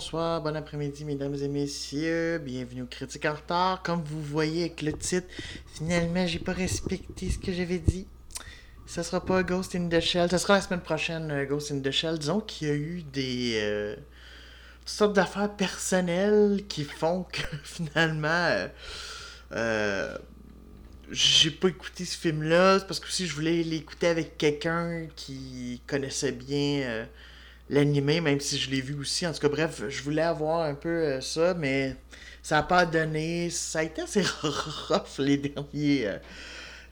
bonsoir, bon après-midi, mesdames et messieurs. Bienvenue au Critique en retard. Comme vous voyez avec le titre, finalement, j'ai pas respecté ce que j'avais dit. Ça sera pas Ghost in the Shell. Ça sera la semaine prochaine, euh, Ghost in the Shell. Disons qu'il y a eu des. euh, sortes d'affaires personnelles qui font que finalement. euh, euh, j'ai pas écouté ce film-là. Parce que aussi je voulais l'écouter avec quelqu'un qui connaissait bien. L'animé, même si je l'ai vu aussi. En tout cas, bref, je voulais avoir un peu euh, ça, mais ça n'a pas donné. Ça a été assez rough les derniers, euh,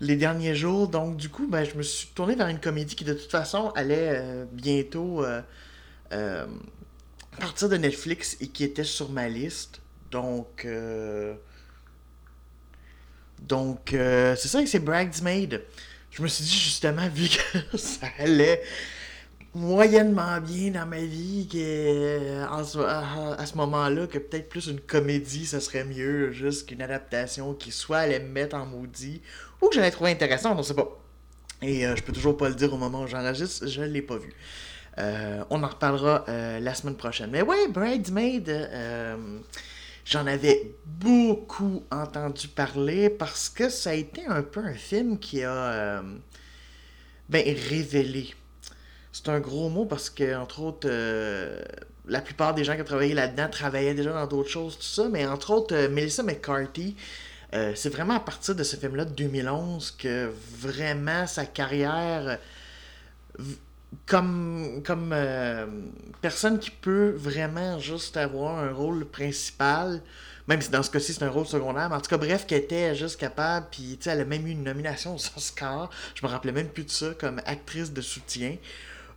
les derniers jours. Donc, du coup, ben, je me suis tourné vers une comédie qui, de toute façon, allait euh, bientôt partir de Netflix et qui était sur ma liste. Donc, donc c'est ça, c'est Bridesmaid. Je me suis dit, justement, vu que ça allait moyennement bien dans ma vie que euh, ce- à, ce moment-là que peut-être plus une comédie ça serait mieux juste qu'une adaptation qui soit allait me mettre en maudit ou que j'allais trouver intéressant on sait pas. Et euh, je peux toujours pas le dire au moment où j'enregistre je l'ai pas vu. Euh, on en reparlera euh, la semaine prochaine. Mais ouais Bridesmaid j'en avais beaucoup entendu parler parce que ça a été un peu un film qui a ben révélé c'est un gros mot parce que, entre autres, euh, la plupart des gens qui ont travaillé là-dedans travaillaient déjà dans d'autres choses, tout ça, mais entre autres, euh, Melissa McCarthy, euh, c'est vraiment à partir de ce film-là de 2011 que vraiment sa carrière, comme, comme personne qui peut vraiment juste avoir un rôle principal, même si dans ce cas-ci c'est un rôle secondaire, mais en tout cas, bref, qu'elle était juste capable, puis elle a même eu une nomination aux Oscars, je me rappelais même plus de ça, comme actrice de soutien.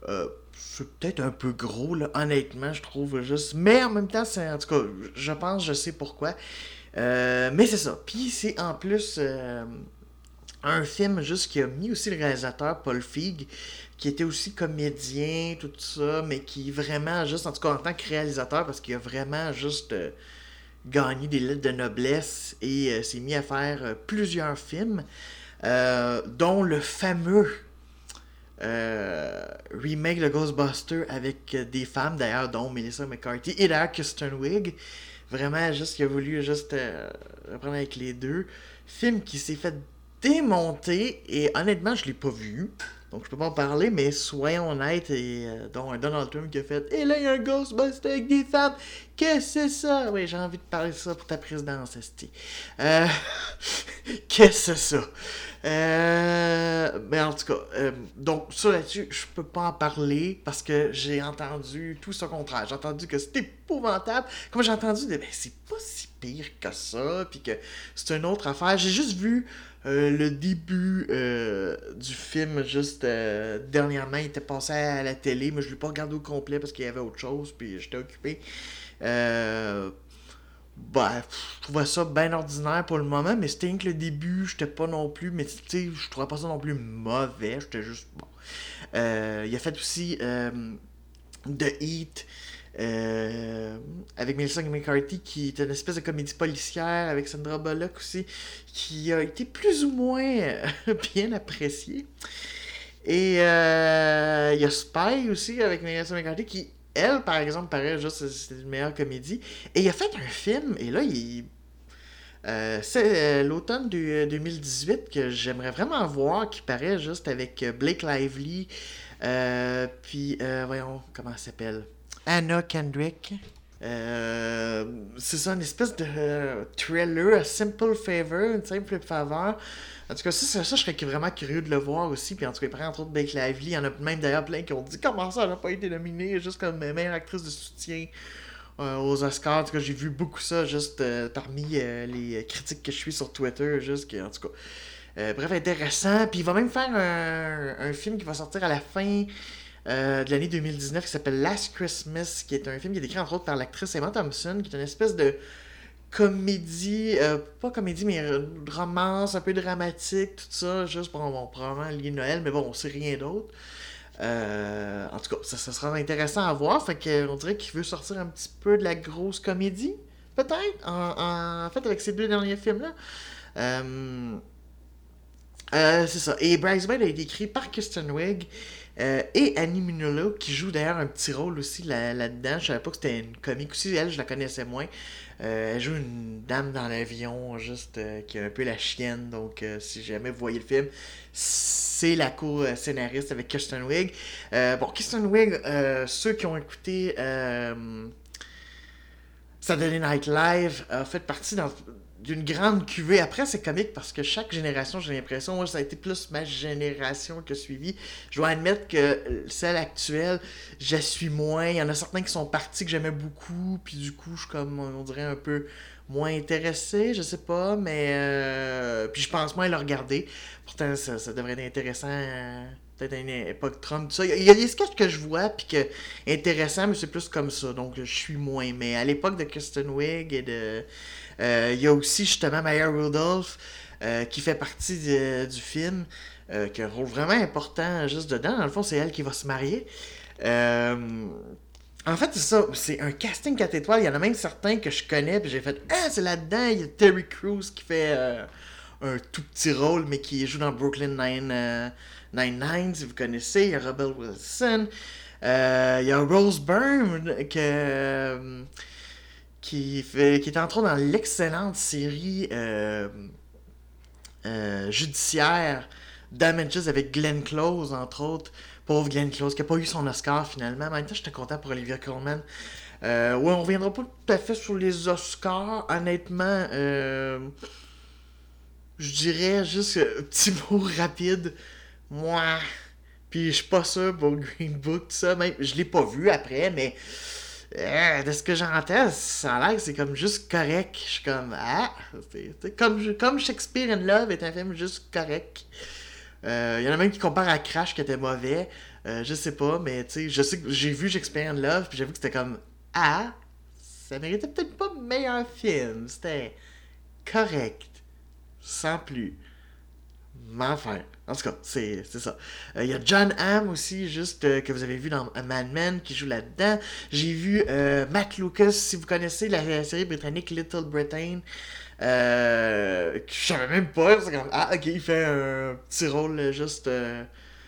Euh, c'est peut-être un peu gros, là, honnêtement, je trouve juste. Mais en même temps, c'est en tout cas, je pense, je sais pourquoi. Euh, mais c'est ça. Puis c'est en plus euh, un film juste qui a mis aussi le réalisateur Paul Feig, qui était aussi comédien, tout ça, mais qui vraiment juste, en tout cas en tant que réalisateur, parce qu'il a vraiment juste gagné des lettres de noblesse et s'est mis à faire plusieurs films, dont le fameux euh, remake de Ghostbuster avec euh, des femmes d'ailleurs dont Melissa McCarthy. Et d'ailleurs Kristen Wiig vraiment juste qu'il a voulu juste euh, reprendre avec les deux. Film qui s'est fait démonter et honnêtement je l'ai pas vu. Donc je peux pas en parler mais soyons honnêtes et euh, dont Donald Trump qui a fait et là il y a un Ghostbuster avec des femmes qu'est-ce que c'est ça? Oui j'ai envie de parler de ça pour ta présidence qu'est-ce que c'est ça? Euh, mais en tout cas, euh, donc ça là-dessus, je peux pas en parler parce que j'ai entendu tout ce contraire. J'ai entendu que c'était épouvantable. Comme j'ai entendu, de, ben, c'est pas si pire que ça, puis que c'est une autre affaire. J'ai juste vu euh, le début euh, du film, juste euh, dernièrement, il était passé à la télé, mais je l'ai pas regardé au complet parce qu'il y avait autre chose, puis j'étais occupé. Euh, pff, je trouvais ça bien ordinaire pour le moment, mais c'était que le début, j'étais pas non plus, mais tu sais, je trouvais pas ça non plus mauvais, j'étais juste bon. Euh, il a fait aussi euh, The Heat euh, avec Melissa McCarthy, qui est une espèce de comédie policière avec Sandra Bullock aussi, qui a été plus ou moins euh, bien appréciée. Et il y a Spy aussi avec Melissa McCarthy qui, elle, par exemple, paraît juste une meilleure comédie. Et il a fait un film, et là, il. euh, c'est euh, l'automne de 2018 que j'aimerais vraiment voir, qui paraît juste avec euh, Blake Lively, euh, puis, euh, voyons, comment elle s'appelle? Anna Kendrick. Euh, c'est ça, une espèce de thriller, a simple favor, une simple faveur. En tout cas, ça, ça, je serais vraiment curieux de le voir aussi. Puis en tout cas, il entre autres Blake Lively. Il y en a même d'ailleurs plein qui ont dit comment ça, elle n'a pas été nominée juste comme meilleure actrice de soutien euh, aux Oscars? En tout cas, j'ai vu beaucoup ça juste euh, parmi les critiques que je suis sur Twitter. Juste que, en tout cas, bref, intéressant. Puis il va même faire un, un film qui va sortir à la fin euh, de l'année 2019 qui s'appelle Last Christmas, qui est un film qui est écrit entre autres par l'actrice Emma Thompson, qui est une espèce de comédie, euh, pas comédie, mais romance, un peu dramatique, tout ça, juste pour bon, probablement Noël, mais bon, on sait rien d'autre. Euh, en tout cas, ça, sera intéressant à voir. Fait que, on dirait qu'il veut sortir un petit peu de la grosse comédie, peut-être, en, fait, avec ces deux derniers films-là. C'est ça. Et Bridesmaid a été écrit par Kristen Wiig euh, et Annie Minola, qui joue d'ailleurs un petit rôle aussi là- là-dedans. je savais pas que c'était une comique aussi. Elle, je la connaissais moins. Euh, elle joue une dame dans l'avion, juste euh, qui est un peu la chienne. Donc, si jamais vous voyez le film, c'est la co-scénariste avec Kristen Wiig. Euh, bon, Kristen Wiig, euh, ceux qui ont écouté Saturday Night Live, a fait partie dans- d'une grande cuvée. Après, c'est comique parce que chaque génération, j'ai l'impression, moi, ça a été plus ma génération qui a suivi. Je dois admettre que celle actuelle, je suis moins. Il y en a certains qui sont partis que j'aimais beaucoup, puis du coup, je suis comme, on dirait, un peu moins intéressé, je sais pas, mais. euh, Puis je pense moins à le regarder. Pourtant, ça, devrait être intéressant. euh, Peut-être une époque Trump, tout ça. Il y a des sketchs que je vois, puis que intéressant, mais c'est plus comme ça. Donc, je suis moins. Mais à l'époque de Kristen Wiig et de. Euh, il y a aussi justement Maya Rudolph euh, qui fait partie du film, euh, qui a un rôle vraiment important juste dedans. Dans le fond, c'est elle qui va se marier. En fait, c'est ça. C'est un casting 4 étoiles. Il y en a même certains que je connais, puis j'ai fait Ah, c'est là-dedans. Il y a Terry Crews qui fait un tout petit rôle, mais qui joue dans Brooklyn Nine, euh, Nine-Nine, si vous connaissez. Il y a Rebel Wilson. Il y a Rose Byrne que, qui, fait, qui est autres dans l'excellente série euh, euh, judiciaire Damages avec Glenn Close, entre autres. Pauvre Glenn Close, qui n'a pas eu son Oscar finalement. En même temps, j'étais content pour Olivia Colman. Euh, ouais, on reviendra pas tout à fait sur les Oscars. Honnêtement, euh, je dirais juste un petit mot rapide. Moi, puis je suis pas sûr pour Green Book, tout ça. Même, je l'ai pas vu après, mais euh, de ce que j'entends, ça a l'air que c'est comme juste correct. Je suis comme, ah, comme, comme Shakespeare in Love est un film juste correct. Euh, Il y en a même qui comparent à Crash qui était mauvais. Euh, je sais pas, mais tu sais, je sais que j'ai vu Shakespeare in Love, puis j'avoue que c'était comme, ah, ça méritait peut-être pas meilleur film. C'était correct. Sans plus. Mais enfin, en tout cas, c'est ça. Euh, Il y a John Hamm aussi, juste euh, que vous avez vu dans Mad Men, qui joue là-dedans. J'ai vu euh, Matt Lucas, si vous connaissez la, série britannique Little Britain. Euh, que je savais même pas. C'est comme, ah, ok, il fait un petit rôle euh, juste euh,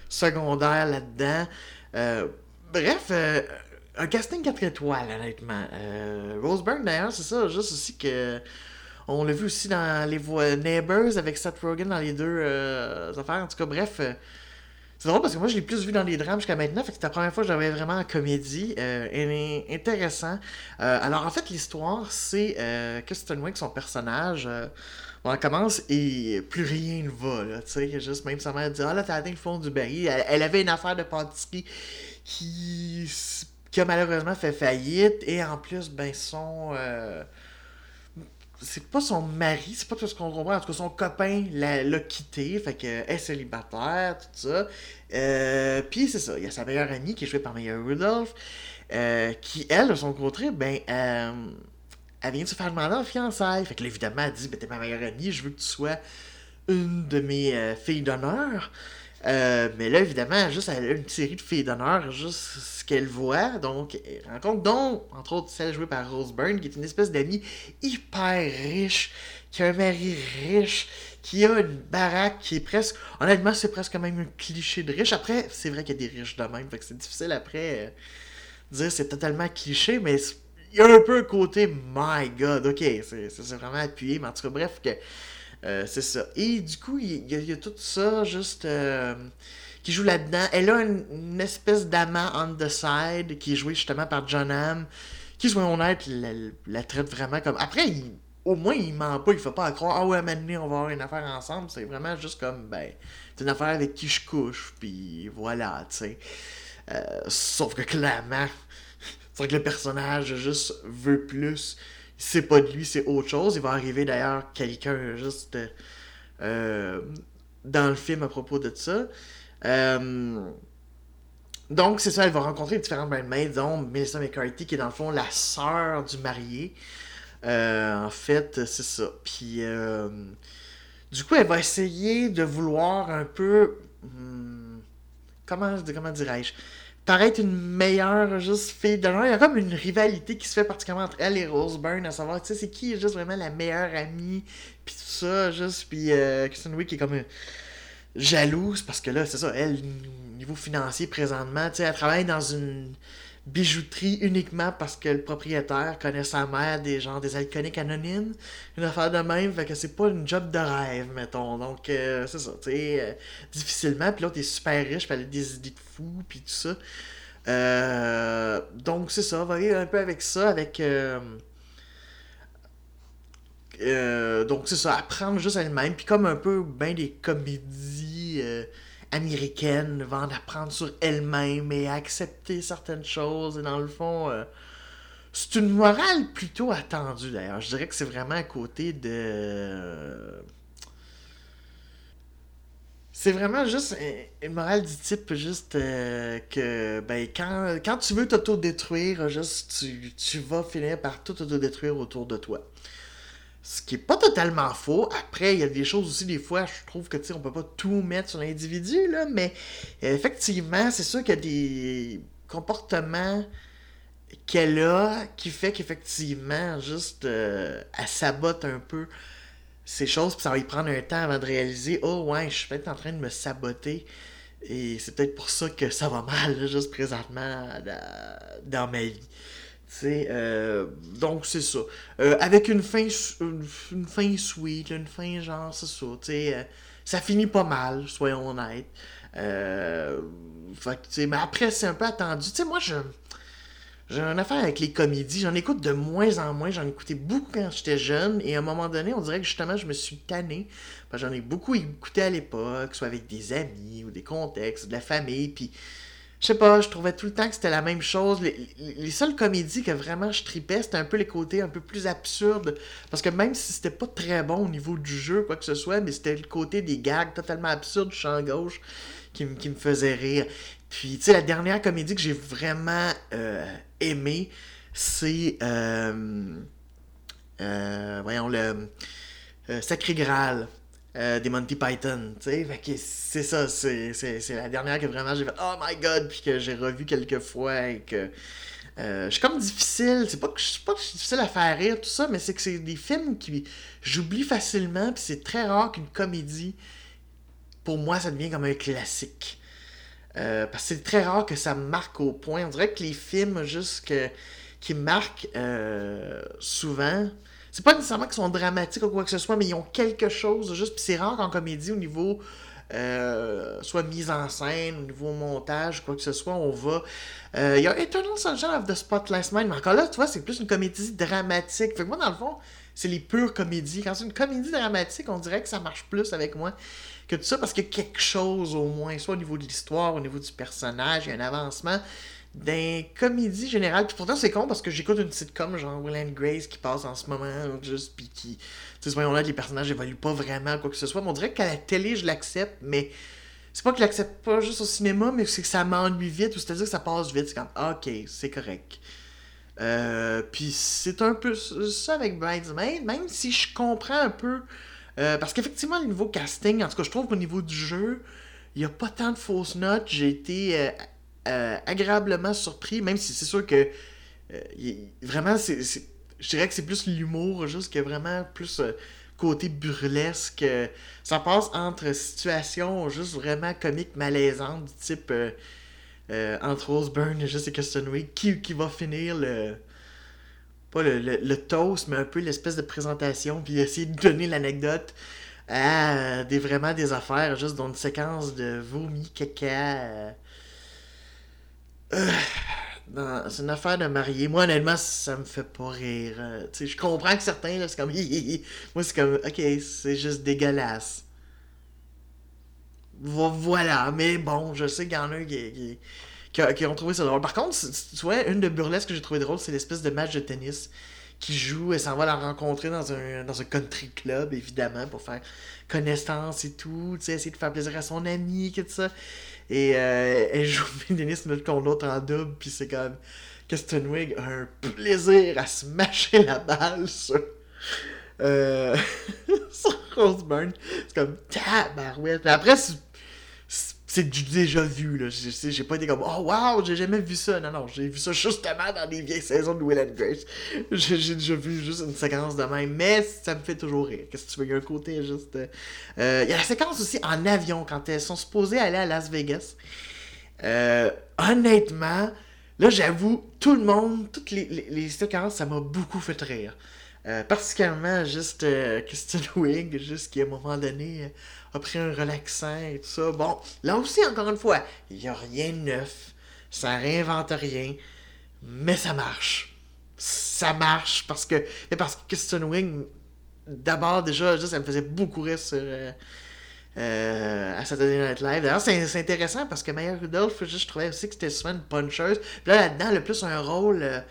secondaire là-dedans. Euh, bref, euh, un casting 4 étoiles, honnêtement. Euh, Rose Byrne, d'ailleurs, c'est ça, juste aussi que. On l'a vu aussi dans les voix Neighbors avec Seth Rogen dans les deux euh, affaires. En tout cas, bref. euh, c'est drôle parce que moi, je l'ai plus vu dans les drames jusqu'à maintenant. Fait que c'était la première fois que j'avais vraiment en comédie. Euh, intéressant. Euh, alors, en fait, l'histoire, c'est Kristen Wiig, son personnage. elle commence et plus rien ne va. Là, tu sais, juste même sa mère dit Ah là, t'as atteint le fond du baril. Elle, avait une affaire de pâtisserie qui, qui a malheureusement fait faillite. Et en plus, ben, son. C'est pas son mari, c'est pas tout ce qu'on comprend. En tout cas, son copain l'a, quitté, fait que elle est célibataire, tout ça. Euh, Puis c'est ça, il y a sa meilleure amie qui est jouée par Maya Rudolph, euh, qui, elle, de son côté, ben, euh, elle vient de se faire demander en fiançailles. Fait que là, évidemment, elle dit, ben, t'es ma meilleure amie, je veux que tu sois une de mes euh, filles d'honneur. Euh, mais là, évidemment, juste, elle a une série de filles d'honneur, juste ce qu'elle voit. Donc, elle rencontre, dont, entre autres, celle jouée par Rose Byrne, qui est une espèce d'amie hyper riche, qui a un mari riche, qui a une baraque qui est presque. Honnêtement, c'est presque même un cliché de riche. Après, c'est vrai qu'il y a des riches de même, fait que c'est difficile après euh, dire c'est totalement cliché, mais il y a un peu un côté my god, ok, c'est vraiment appuyé, mais en tout cas, bref, que. Euh, c'est ça. Et du coup, il y, a- tout ça juste euh, qui joue là-dedans. Elle a une, espèce d'amant on the side qui est joué justement par John Hamm, qui, soyons honnêtes, la, la traite vraiment comme. Après, au moins, il ment pas, il fait pas à croire, ah ouais, maintenant on va avoir une affaire ensemble. C'est vraiment juste comme, ben, c'est une affaire avec qui je couche, puis voilà, tu sais. Euh, sauf que clairement, c'est vrai que le personnage juste veut plus. C'est pas de lui, c'est autre chose. Il va arriver d'ailleurs quelqu'un juste euh, dans le film à propos de ça. Euh, donc, c'est ça, elle va rencontrer différentes bridesmaids, dont Melissa McCarthy, qui est dans le fond la sœur du marié. Euh, en fait, c'est ça. Puis, du coup, elle va essayer de vouloir un peu. hmm, comment, comment dirais-je? Paraître une meilleure juste fille d'honneur. Il y a comme une rivalité qui se fait particulièrement entre elle et Rose Byrne, à savoir, tu sais, c'est qui est juste vraiment la meilleure amie, puis tout ça, juste, puis euh, Kristen Wiig est comme une, jalouse parce que là, c'est ça, elle, niveau financier présentement, tu sais, elle travaille dans une bijouterie uniquement parce que le propriétaire connaît sa mère des gens des alcooliques anonymes. Une affaire de même fait que c'est pas une job de rêve mettons. Donc euh, c'est ça tu sais euh, difficilement. Puis l'autre est super riche puis elle des idées de fou puis tout ça. Euh, donc c'est ça. Va un peu avec ça avec donc c'est ça. Apprendre juste elle-même puis comme un peu ben des comédies américaine, va en apprendre sur elle-même et accepter certaines choses. Et dans le fond, euh, c'est une morale plutôt attendue d'ailleurs. Je dirais que c'est vraiment à côté de. C'est vraiment juste une morale du type juste euh, que ben quand, quand tu veux t'auto-détruire, juste tu, tu vas finir par tout auto-détruire autour de toi. Ce qui est pas totalement faux. Après, il y a des choses aussi, des fois, je trouve que, tu on peut pas tout mettre sur l'individu, là, mais effectivement, c'est sûr qu'il y a des comportements qu'elle a qui fait qu'effectivement, juste, euh, elle sabote un peu ces choses, puis ça va y prendre un temps avant de réaliser, oh ouais, je suis peut-être en train de me saboter. Et c'est peut-être pour ça que ça va mal, juste présentement, dans ma vie. Euh, donc, c'est ça. Euh, avec une fin, une, fin sweet, une fin genre, c'est ça. Euh, ça finit pas mal, soyons honnêtes. Fait mais après, c'est un peu attendu. Tu sais, moi, je. J'ai une affaire avec les comédies. J'en écoute de moins en moins. J'en écoutais beaucoup quand j'étais jeune. Et à un moment donné, on dirait que justement, je me suis tanné. J'en ai beaucoup écouté à l'époque, soit avec des amis ou des contextes, de la famille. Puis je sais pas, je trouvais tout le temps que c'était la même chose. Les, seules comédies que vraiment je tripais, c'était un peu les côtés un peu plus absurdes. Parce que même si c'était pas très bon au niveau du jeu, quoi que ce soit, mais c'était le côté des gags totalement absurdes du champ gauche qui, me faisait rire. Puis, tu sais, la dernière comédie que j'ai vraiment euh, aimée, c'est. Euh, euh, voyons, le. Sacré Graal. Euh, des Monty Python, tu sais. Que c'est ça, c'est, la dernière que vraiment j'ai fait Oh my god, puis que j'ai revu quelques fois et que. Euh, je suis comme difficile, c'est pas que je suis pas difficile à faire rire, tout ça, mais c'est que c'est des films qui j'oublie facilement, puis c'est très rare qu'une comédie, pour moi, ça devient comme un classique. Euh, parce que c'est très rare que ça marque au point. On dirait que les films, juste que, qui marquent souvent, c'est pas nécessairement qu'ils sont dramatiques ou quoi que ce soit, mais ils ont quelque chose juste. Puis c'est rare qu'en comédie, au niveau euh, soit mise en scène, au niveau montage, quoi que ce soit, on va. Euh, il y a Eternal Sunshine of the Spotless Mind, mais encore là, tu vois, c'est plus une comédie dramatique. Fait que moi, dans le fond, c'est les pures comédies. Quand c'est une comédie dramatique, on dirait que ça marche plus avec moi que tout ça parce qu'il y a quelque chose au moins, soit au niveau de l'histoire, au niveau du personnage, il y a un avancement d'un comédie générale. Puis pourtant, c'est con parce que j'écoute une sitcom genre Will and Grace qui passe en ce moment, juste, puis qui. Tu sais, voyons là, les personnages évoluent pas vraiment, quoi que ce soit. Mais on dirait qu'à la télé, je l'accepte, mais c'est pas que je l'accepte pas juste au cinéma, mais c'est que ça m'ennuie vite, ou c'est-à-dire que ça passe vite. C'est comme, ok, c'est correct. Euh, puis c'est un peu ça avec Bridesmaid, même si je comprends un peu. Euh, parce qu'effectivement, le niveau casting, en tout cas, je trouve qu'au niveau du jeu, il n'y a pas tant de fausses notes. J'ai été euh, euh, agréablement surpris, même si c'est sûr que euh, vraiment, c'est, je dirais que c'est plus l'humour, juste que vraiment plus euh, côté burlesque. ça passe entre situations juste vraiment comiques, malaisantes, du type entre Roseburn et Jessica Stoneway, qui, qui va finir le. Pas le, le, toast, mais un peu l'espèce de présentation, puis essayer de donner l'anecdote à des, vraiment des affaires, juste dans une séquence de vomi, caca euh, c'est une affaire de marier. Moi, honnêtement, ça me fait pas rire. Euh, je comprends que certains, là, c'est comme. Moi, c'est comme. Ok, c'est juste dégueulasse. Voilà, mais bon, je sais qu'il y en a qui, qui, ont trouvé ça drôle. Par contre, tu vois, une de burlesque que j'ai trouvé drôle, c'est l'espèce de match de tennis qui joue et s'en va la rencontrer dans un, dans un country club, évidemment, pour faire connaissance et tout, tu sais, essayer de faire plaisir à son ami, tout ça. Et euh, elle joue Denis contre l'autre en double, puis c'est comme Kristen Wiig a un plaisir à se mâcher la balle sur. Euh, sur Roseburn. C'est comme tabarouette. Mais après, c'est du déjà vu, là. J'ai pas été comme, oh wow, j'ai jamais vu ça. Non, non, j'ai vu ça justement dans des vieilles saisons de Will and Grace. J'ai déjà vu juste une séquence de même, mais ça me fait toujours rire. Qu'est-ce que tu veux, il y a un côté juste. Euh, il y a la séquence aussi en avion quand elles sont supposées aller à Las Vegas. Euh, honnêtement, là, j'avoue, tout le monde, toutes les, les, séquences, ça m'a beaucoup fait rire. Euh, particulièrement juste euh, Kristen Wiig, juste qui à un moment donné a pris un relaxant et tout ça. Bon, là aussi, encore une fois, il n'y a rien de neuf. Ça réinvente rien. Mais ça marche. Ça marche parce que. Parce que Kristen Wiig, d'abord, déjà, juste, ça me faisait beaucoup rire sur. Euh, euh, à Saturday Night Live. D'ailleurs, c'est intéressant parce que Maya Rudolph, je trouvais aussi que c'était souvent une puncheuse. Puis là, là-dedans, a plus un rôle.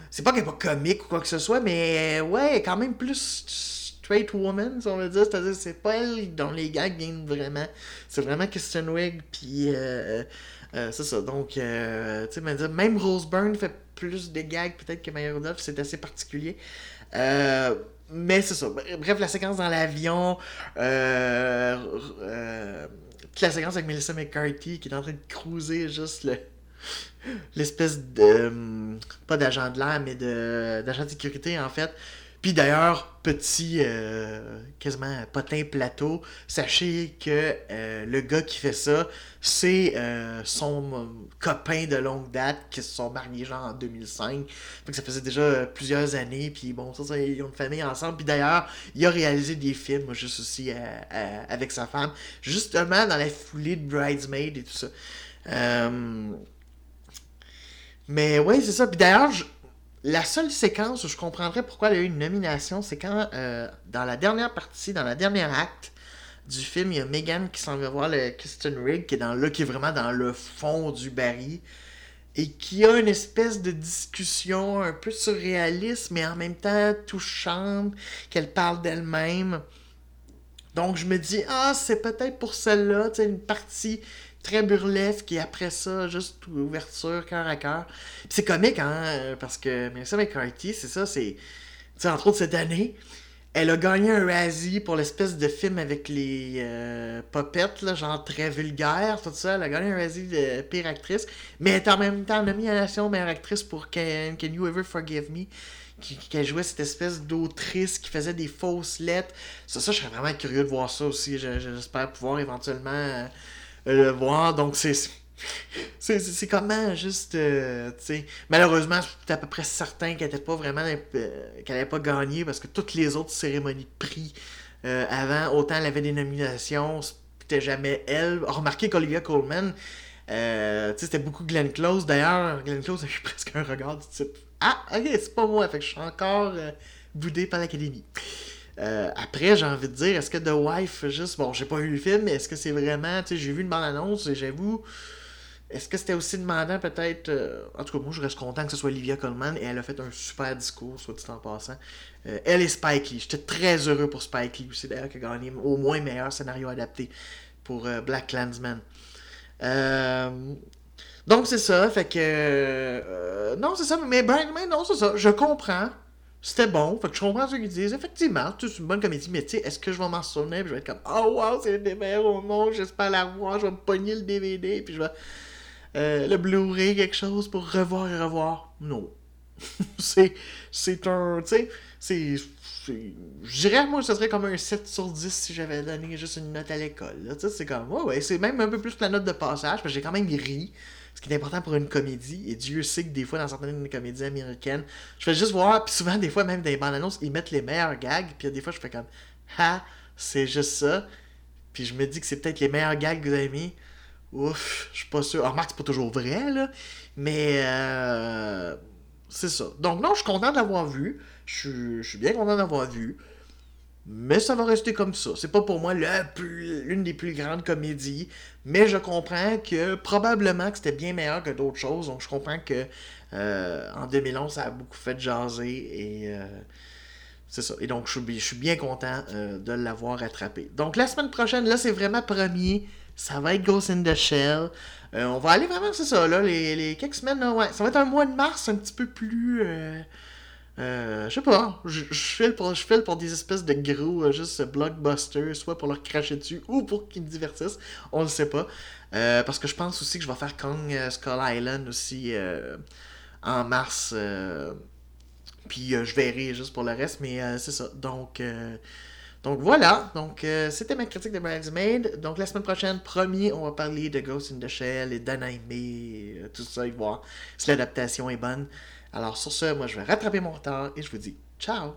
Euh, c'est pas qu'elle est pas comique ou quoi que ce soit, mais ouais, quand même plus straight woman, si on veut dire. C'est-à-dire, c'est pas elle dont les gags viennent vraiment. C'est vraiment Kristen Wiig, puis euh, euh, c'est ça. Donc, euh, tu sais, même Rose Byrne fait plus de gags peut-être que Maya Rudolph, c'est assez particulier. mais c'est ça. Bref, la séquence dans l'avion, la séquence avec Melissa McCarthy qui est en train de cruiser juste le l'espèce de pas d'agent de l'air mais d'agent de sécurité en fait puis d'ailleurs, petit, euh, quasiment potin plateau, sachez que euh, le gars qui fait ça, c'est euh, son copain de longue date qui se sont mariés genre en 2005. Donc ça faisait déjà plusieurs années, puis bon, ça, ça, ils ont une famille ensemble. Puis d'ailleurs, il a réalisé des films juste aussi avec sa femme, justement dans la foulée de Bridesmaid et tout ça. Mais ouais, c'est ça. Puis d'ailleurs, la seule séquence où je comprendrais pourquoi y a eu une nomination, c'est quand, euh, dans la dernière partie, dans la dernière acte du film, il y a Megan qui s'en va voir le Kristen Rig, qui est, dans, là, qui est vraiment dans le fond du baril, et qui a une espèce de discussion un peu surréaliste, mais en même temps touchante, qu'elle parle d'elle-même. Donc je me dis, ah, c'est peut-être pour celle-là, une partie très burlesque et après ça, juste ouverture, cœur à cœur. c'est comique, hein, parce que Melissa McCarthy, c'est ça, c'est. Tu sais, entre autres cette année, elle a gagné un Razzie pour l'espèce de film avec les euh, popettes, là, genre très vulgaire, tout ça. Elle a gagné un Razzie de pire actrice, mais elle est en même temps nomination meilleure actrice pour Can, Can You Ever Forgive Me? Qui, jouait cette espèce d'autrice qui faisait des fausses lettres. Ça, ça, je serais vraiment curieux de voir ça aussi. J'espère pouvoir éventuellement euh, le voir. Donc, c'est. C'est comment juste. Euh, malheureusement, j'étais à peu près certain qu'elle n'était pas vraiment. Euh, qu'elle n'avait pas gagné parce que toutes les autres cérémonies de prix euh, avant, autant elle avait des nominations, c'était jamais elle. Remarquez qu'Olivia Coleman, c'était beaucoup Glenn Close. D'ailleurs, Glenn Close a eu presque un regard du type Ah, ok, c'est pas moi, fait que je suis encore boudé par l'Académie. Euh, après, j'ai envie de dire, est-ce que The Wife, juste, bon, j'ai pas vu le film, mais est-ce que c'est vraiment, tu sais, j'ai vu une bande-annonce et j'avoue, est-ce que c'était aussi demandant peut-être, euh, en tout cas, moi je reste content que ce soit Olivia Colman et elle a fait un super discours, soit dit en passant. Euh, elle est Spike Lee, j'étais très heureux pour Spike Lee aussi, d'ailleurs, qui a gagné au moins meilleur scénario adapté pour Black Clansman. donc c'est ça, fait que. non, c'est ça, mais Brian May, non, c'est ça, je comprends c'était bon. Fait que je comprends ce qu'ils disent. Effectivement, c'est une bonne comédie, mais tu sais, est-ce que je vais m'en souvenir? Puis je vais être comme, oh wow, c'est des meilleurs au monde, j'espère la revoir, je vais me pogner le DVD, puis je vais euh, le Blu-ray, quelque chose pour revoir et revoir. Non. c'est, c'est un, tu sais, c'est, je dirais, moi, ce serait comme un 7 sur 10 si j'avais donné juste une note à l'école. C'est comme, ouais, c'est même un peu plus que la note de passage, parce que j'ai quand même ri ce qui est important pour une comédie. Et Dieu sait que des fois, dans certaines comédies américaines, je fais juste voir, puis souvent, des fois, même dans les bandes annonces, ils mettent les meilleurs gags, puis des fois, je fais comme, ha, c'est juste ça. Puis je me dis que c'est peut-être les meilleurs gags que vous avez mis. Ouf, je suis pas sûr. Alors, remarque, c'est pas toujours vrai, là. Mais, euh, c'est ça. Donc, non, je suis content d'avoir vu. Je suis bien content d'avoir vu. Mais ça va rester comme ça. C'est pas pour moi l'une des plus grandes comédies. Mais je comprends que probablement que c'était bien meilleur que d'autres choses. Donc je comprends que euh, en 2011, ça a beaucoup fait jaser. Et euh, c'est ça. Et donc je suis, bien content euh, de l'avoir attrapé. Donc la semaine prochaine, là, c'est vraiment premier. Ça va être Ghost in the Shell. on va aller vraiment, c'est ça, là, les, les quelques semaines, ouais. Ça va être un mois de mars un petit peu plus Euh, je sais pas, je, je file pour, je file pour des espèces de gros, euh, juste blockbusters, soit pour leur cracher dessus ou pour qu'ils me divertissent, on le sait pas. Euh, parce que je pense aussi que je vais faire Kong Skull Island aussi en mars. puis je verrai juste pour le reste, mais c'est ça. Donc, donc voilà. Donc c'était ma critique de Bridesmaid. Donc la semaine prochaine, premier, on va parler de Ghost in the Shell et d'Anime, euh, tout ça, et voir si l'adaptation est bonne. Alors sur ce, moi je vais rattraper mon retard et je vous dis ciao!